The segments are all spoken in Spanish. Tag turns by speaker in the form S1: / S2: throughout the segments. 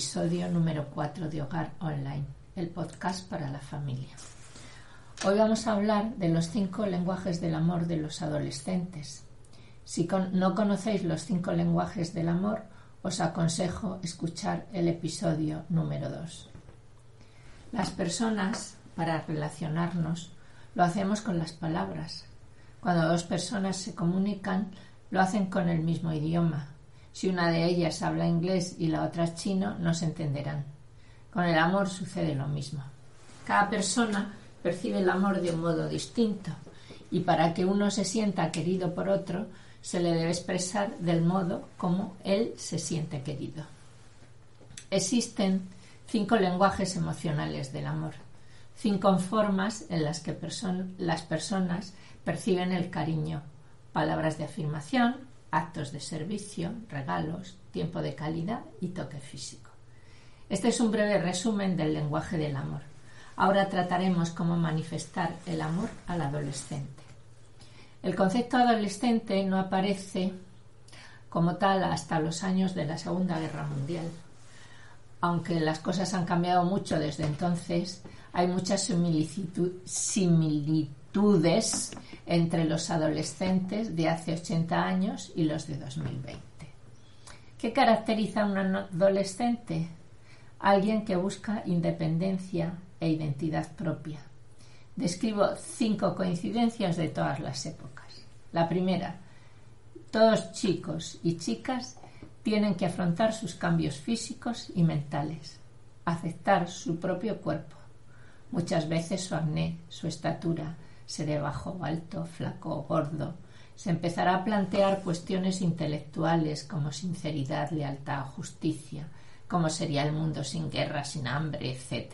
S1: episodio número 4 de Hogar Online, el podcast para la familia. Hoy vamos a hablar de los cinco lenguajes del amor de los adolescentes. Si no conocéis los cinco lenguajes del amor, os aconsejo escuchar el episodio número 2. Las personas, para relacionarnos, lo hacemos con las palabras. Cuando dos personas se comunican, lo hacen con el mismo idioma. Si una de ellas habla inglés y la otra chino, no se entenderán. Con el amor sucede lo mismo. Cada persona percibe el amor de un modo distinto y para que uno se sienta querido por otro, se le debe expresar del modo como él se siente querido. Existen cinco lenguajes emocionales del amor, cinco formas en las que las personas perciben el cariño, palabras de afirmación, actos de servicio, regalos, tiempo de calidad y toque físico. Este es un breve resumen del lenguaje del amor. Ahora trataremos cómo manifestar el amor al adolescente. El concepto adolescente no aparece como tal hasta los años de la Segunda Guerra Mundial. Aunque las cosas han cambiado mucho desde entonces, hay muchas similitudes entre los adolescentes de hace 80 años y los de 2020. ¿Qué caracteriza a un adolescente? Alguien que busca independencia e identidad propia. Describo cinco coincidencias de todas las épocas. La primera, todos chicos y chicas tienen que afrontar sus cambios físicos y mentales, aceptar su propio cuerpo, muchas veces su acné, su estatura, seré bajo alto, flaco gordo. Se empezará a plantear cuestiones intelectuales como sinceridad, lealtad, justicia, cómo sería el mundo sin guerra, sin hambre, etc.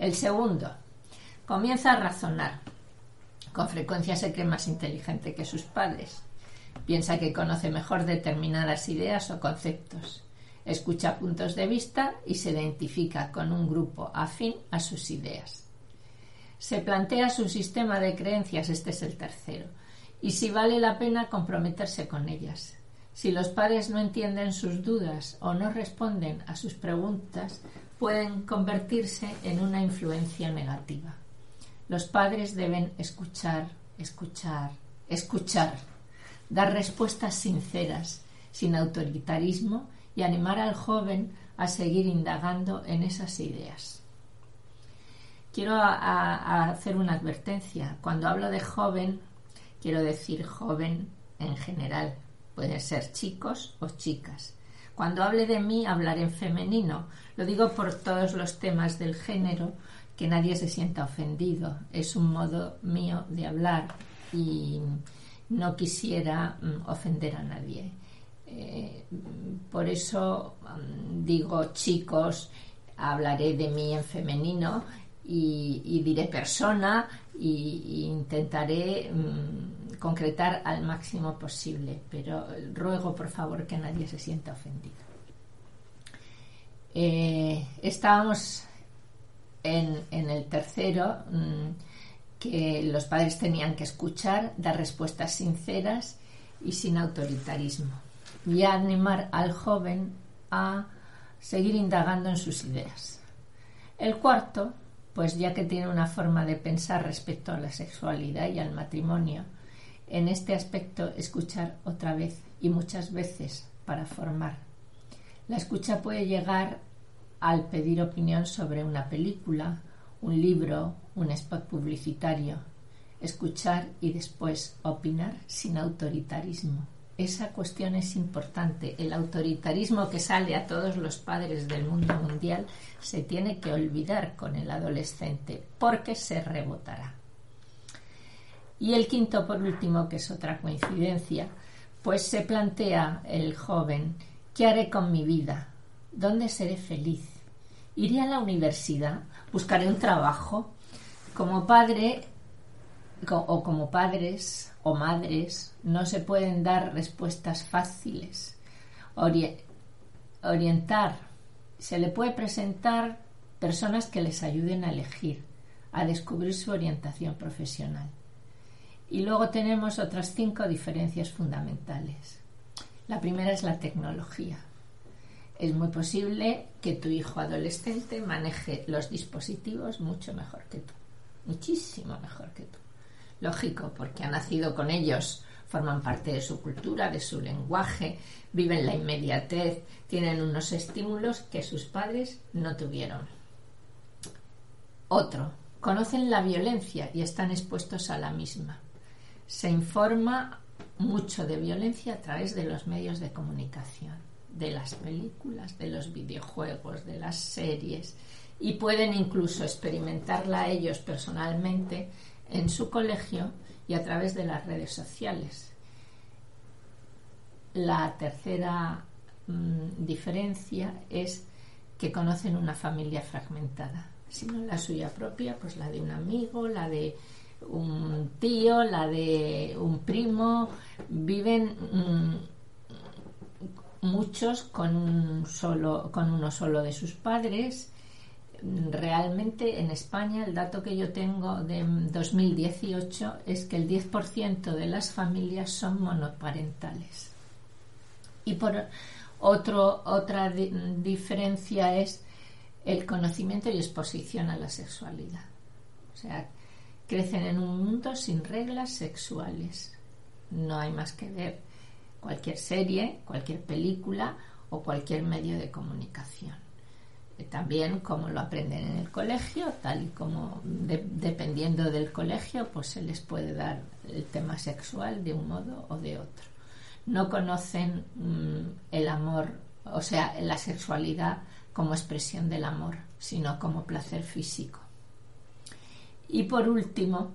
S1: El segundo, comienza a razonar. Con frecuencia se cree más inteligente que sus padres. Piensa que conoce mejor determinadas ideas o conceptos. Escucha puntos de vista y se identifica con un grupo afín a sus ideas. Se plantea su sistema de creencias, este es el tercero, y si vale la pena comprometerse con ellas. Si los padres no entienden sus dudas o no responden a sus preguntas, pueden convertirse en una influencia negativa. Los padres deben escuchar, escuchar, escuchar, dar respuestas sinceras, sin autoritarismo y animar al joven a seguir indagando en esas ideas. Quiero hacer una advertencia. Cuando hablo de joven, quiero decir joven en general. Pueden ser chicos o chicas. Cuando hable de mí, hablaré en femenino. Lo digo por todos los temas del género, que nadie se sienta ofendido. Es un modo mío de hablar y no quisiera mm, ofender a nadie. Eh, por eso mm, digo chicos, hablaré de mí en femenino y, diré persona e intentaré mm, concretar al máximo posible, pero ruego por favor que nadie se sienta ofendido. Eh, estábamos en, en, el tercero, que los padres tenían que escuchar, dar respuestas sinceras y sin autoritarismo y animar al joven a seguir indagando en sus ideas. El cuarto, pues ya que tiene una forma de pensar respecto a la sexualidad y al matrimonio, en este aspecto escuchar otra vez y muchas veces para formar. La escucha puede llegar al pedir opinión sobre una película, un libro, un spot publicitario, escuchar y después opinar sin autoritarismo esa cuestión es importante. El autoritarismo que sale a todos los padres del mundo mundial se tiene que olvidar con el adolescente porque se rebotará. Y el quinto, por último, que es otra coincidencia, pues se plantea el joven, ¿qué haré con mi vida? ¿Dónde seré feliz? ¿Iré a la universidad? ¿Buscaré un trabajo? Como padre o como padres o madres no se pueden dar respuestas fáciles. orientar. Se le puede presentar personas que les ayuden a elegir, a descubrir su orientación profesional. Y luego tenemos otras cinco diferencias fundamentales. La primera es la tecnología. Es muy posible que tu hijo adolescente maneje los dispositivos mucho mejor que tú, muchísimo mejor que tú. Lógico, porque ha nacido con ellos, forman parte de su cultura, de su lenguaje, viven la inmediatez, tienen unos estímulos que sus padres no tuvieron. Otro, conocen la violencia y están expuestos a la misma. Se informa mucho de violencia a través de los medios de comunicación, de las películas, de los videojuegos, de las series y pueden incluso experimentarla ellos personalmente en su colegio y a través de las redes sociales. La tercera mm, diferencia es que conocen una familia fragmentada, si no la suya propia, pues la de un amigo, la de un tío, la de un primo, viven mm, muchos con, solo, con uno solo de sus padres. Realmente en España el dato que yo tengo de 2018 es que el 10% de las familias son monoparentales. Y por otro, otra diferencia es el conocimiento y exposición a la sexualidad. O sea, crecen en un mundo sin reglas sexuales. No hay más que ver cualquier serie, cualquier película o cualquier medio de comunicación. Eh, también como lo aprenden en el colegio, tal y como dependiendo del colegio, pues se les puede dar el tema sexual de un modo o de otro. No conocen mm, el amor, o sea, la sexualidad como expresión del amor, sino como placer físico. Y por último,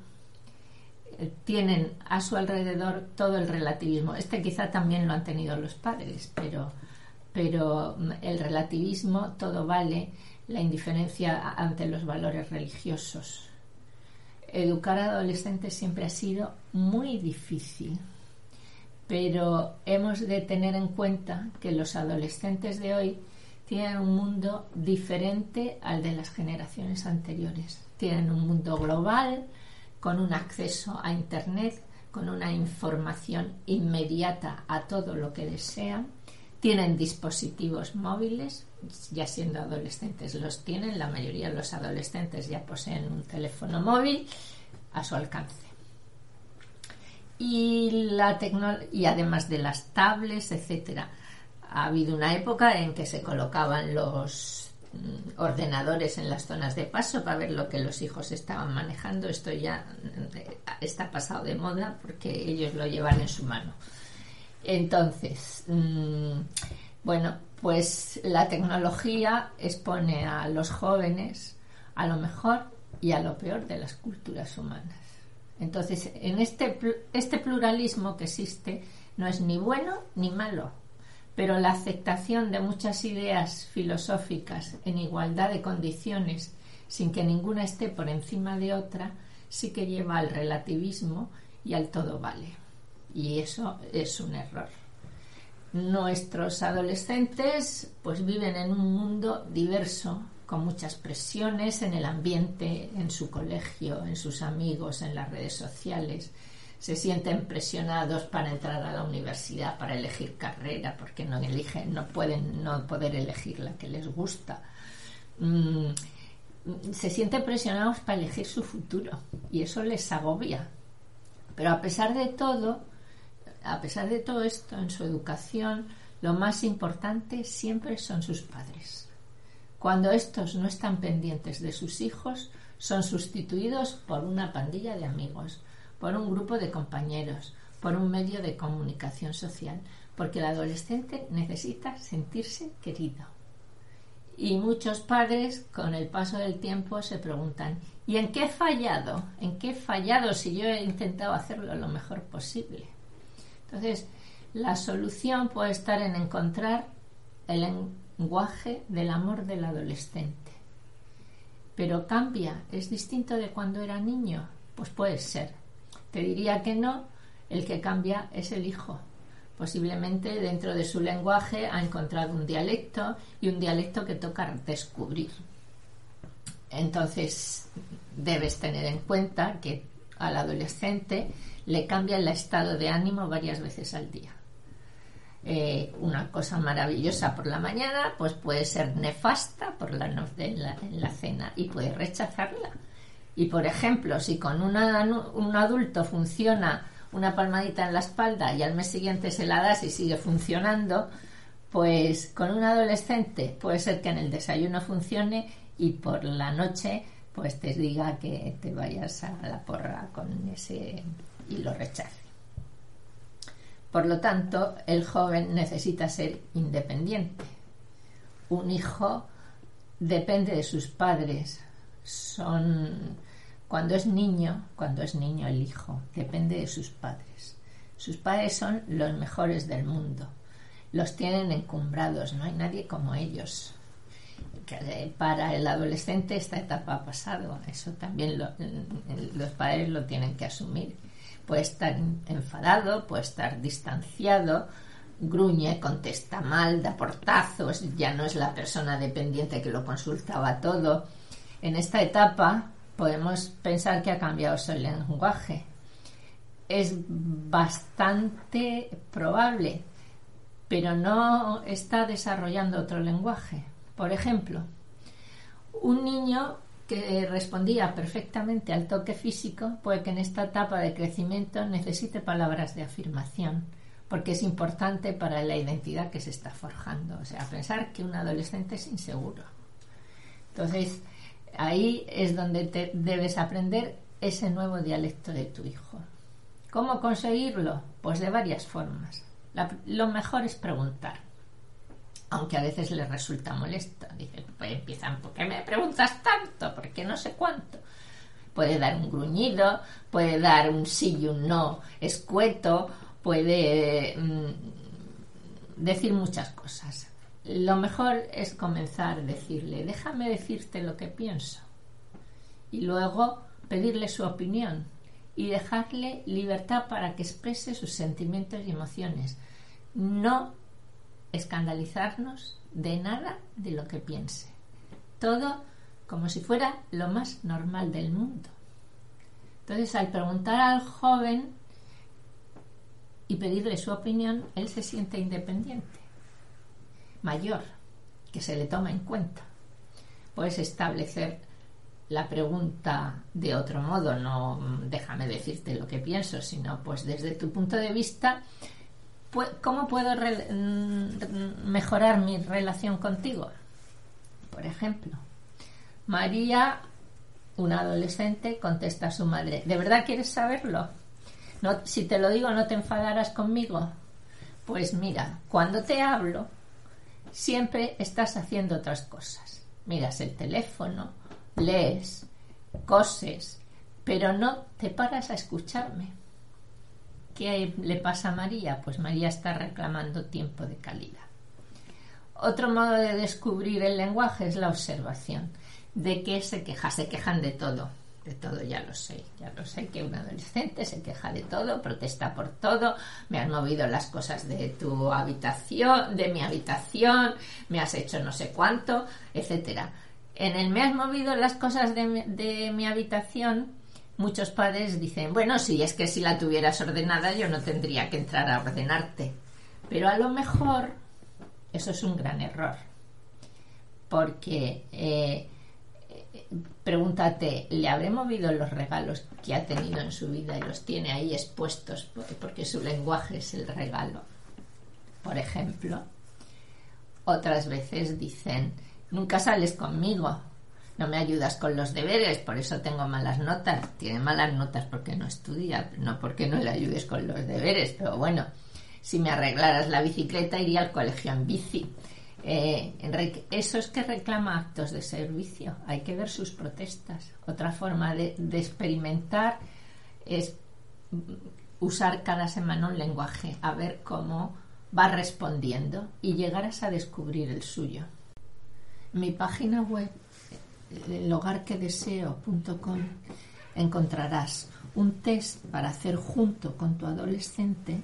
S1: eh, tienen a su alrededor todo el relativismo. Este quizá también lo han tenido los padres, pero, pero mm, el relativismo todo vale, la indiferencia ante los valores religiosos. Educar a adolescentes siempre ha sido muy difícil, pero hemos de tener en cuenta que los adolescentes de hoy tienen un mundo diferente al de las generaciones anteriores tienen un mundo global, con un acceso a Internet, con una información inmediata a todo lo que desean. Tienen dispositivos móviles, ya siendo adolescentes los tienen, la mayoría de los adolescentes ya poseen un teléfono móvil a su alcance. Y, la y además de las tablets, etcétera, ha habido una época en que se colocaban los Mm, ordenadores en las zonas de paso para ver lo que los hijos estaban manejando. Esto ya eh, está pasado de moda porque ellos lo llevan en su mano. Entonces, mm, bueno, pues la tecnología expone a los jóvenes a lo mejor y a lo peor de las culturas humanas. Entonces, en este, este pluralismo que existe no es ni bueno ni malo, pero la aceptación de muchas ideas filosóficas en igualdad de condiciones, sin que ninguna esté por encima de otra, sí que lleva al relativismo y al todo vale. Y eso es un error. Nuestros adolescentes pues viven en un mundo diverso, con muchas presiones en el ambiente, en su colegio, en sus amigos, en las redes sociales, se sienten presionados para entrar a la universidad, para elegir carrera, porque no eligen, no pueden no poder elegir la que les gusta. Mm, se sienten presionados para elegir su futuro y eso les agobia. Pero a pesar de todo, a pesar de todo esto, en su educación, lo más importante siempre son sus padres. Cuando estos no están pendientes de sus hijos, son sustituidos por una pandilla de amigos, por un grupo de compañeros, por un medio de comunicación social, porque el adolescente necesita sentirse querido. Y muchos padres, con el paso del tiempo, se preguntan, ¿y en qué he fallado? ¿En qué he fallado si yo he intentado hacerlo lo mejor posible? Entonces, la solución puede estar en encontrar el lenguaje del amor del adolescente. Pero cambia, es distinto de cuando era niño. Pues puede ser, te diría que no, el que cambia es el hijo. Posiblemente dentro de su lenguaje ha encontrado un dialecto y un dialecto que toca descubrir. Entonces, debes tener en cuenta que al adolescente le cambia el estado de ánimo varias veces al día. eh, una cosa maravillosa por la mañana, pues puede ser nefasta por la noche en la, cena y puede rechazarla. Y por ejemplo, si con un adulto funciona una palmadita en la espalda y al mes siguiente se la das y sigue funcionando, pues con un adolescente puede ser que en el desayuno funcione y por la noche pues te diga que te vayas a la porra con ese y lo rechace. Por lo tanto, el joven necesita ser independiente. Un hijo depende de sus padres. Son cuando es niño, cuando es niño el hijo, depende de sus padres. Sus padres son los mejores del mundo los tienen encumbrados, no hay nadie como ellos. Para el adolescente esta etapa ha pasado, eso también los padres lo tienen que asumir. Puede estar enfadado, puede estar distanciado, gruñe, contesta mal, da portazos, ya no es la persona dependiente que lo consultaba todo. En esta etapa podemos pensar que ha cambiado su lenguaje. Es bastante probable pero no está desarrollando otro lenguaje. Por ejemplo, un niño que respondía perfectamente al toque físico puede que en esta etapa de crecimiento necesite palabras de afirmación, porque es importante para la identidad que se está forjando. O sea, pensar que un adolescente es inseguro. Entonces, ahí es donde te debes aprender ese nuevo dialecto de tu hijo. ¿Cómo conseguirlo? Pues de varias formas lo mejor es preguntar. Aunque a veces les resulta molesto. Dicen, pues empiezan, ¿por qué me preguntas tanto? Porque no sé cuánto. Puede dar un gruñido, puede dar un sí y un no escueto, puede mm, decir muchas cosas. Lo mejor es comenzar a decirle, déjame decirte lo que pienso. Y luego pedirle su opinión y dejarle libertad para que exprese sus sentimientos y emociones. No escandalizarnos de nada de lo que piense. Todo como si fuera lo más normal del mundo. Entonces, al preguntar al joven y pedirle su opinión, él se siente independiente, mayor, que se le toma en cuenta. Puedes establecer la pregunta de otro modo, no déjame decirte lo que pienso, sino pues desde tu punto de vista, ¿cómo puedo mm, mejorar mi relación contigo? Por ejemplo, María, una adolescente, contesta a su madre, ¿de verdad quieres saberlo? Si te lo digo, ¿no te enfadarás conmigo? Pues mira, cuando te hablo, siempre estás haciendo otras cosas. Miras el teléfono, lees, coses, pero no te paras a escucharme. ¿Qué le pasa a María? Pues María está reclamando tiempo de calidad. Otro modo de descubrir el lenguaje es la observación. ¿De qué se queja? Se quejan de todo. De todo ya lo sé. Ya lo sé que un adolescente se queja de todo, protesta por todo. Me has movido las cosas de tu habitación, de mi habitación, me has hecho no sé cuánto, etcétera en el me has movido las cosas de, mi habitación, muchos padres dicen, bueno, sí, es que si la tuvieras ordenada yo no tendría que entrar a ordenarte. Pero a lo mejor eso es un gran error. Porque eh, pregúntate, ¿le habré movido los regalos que ha tenido en su vida y los tiene ahí expuestos porque su lenguaje es el regalo? Por ejemplo, otras veces dicen, Nunca sales conmigo. No me ayudas con los deberes, por eso tengo malas notas. Tiene malas notas porque no estudia, no porque no le ayudes con los deberes. Pero bueno, si me arreglaras la bicicleta iría al colegio en bici. Eh, eso es que reclama actos de servicio. Hay que ver sus protestas. Otra forma de, de experimentar es usar cada semana un lenguaje, a ver cómo va respondiendo y llegarás a descubrir el suyo mi página web, elhogarquedeseo.com, encontrarás un test para hacer junto con tu adolescente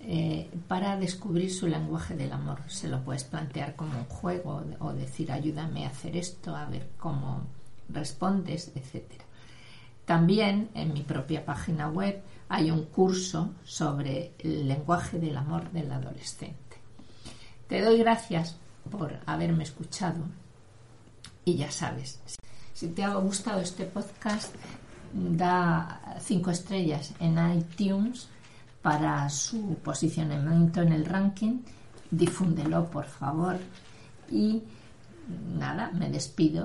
S1: eh, para descubrir su lenguaje del amor. Se lo puedes plantear como un juego o decir ayúdame a hacer esto, a ver cómo respondes, etc. También en mi propia página web hay un curso sobre el lenguaje del amor del adolescente. Te doy gracias por haberme escuchado y ya sabes, si te ha gustado este podcast, da cinco estrellas en iTunes para su posicionamiento en el ranking. Difúndelo, por favor. Y nada, me despido.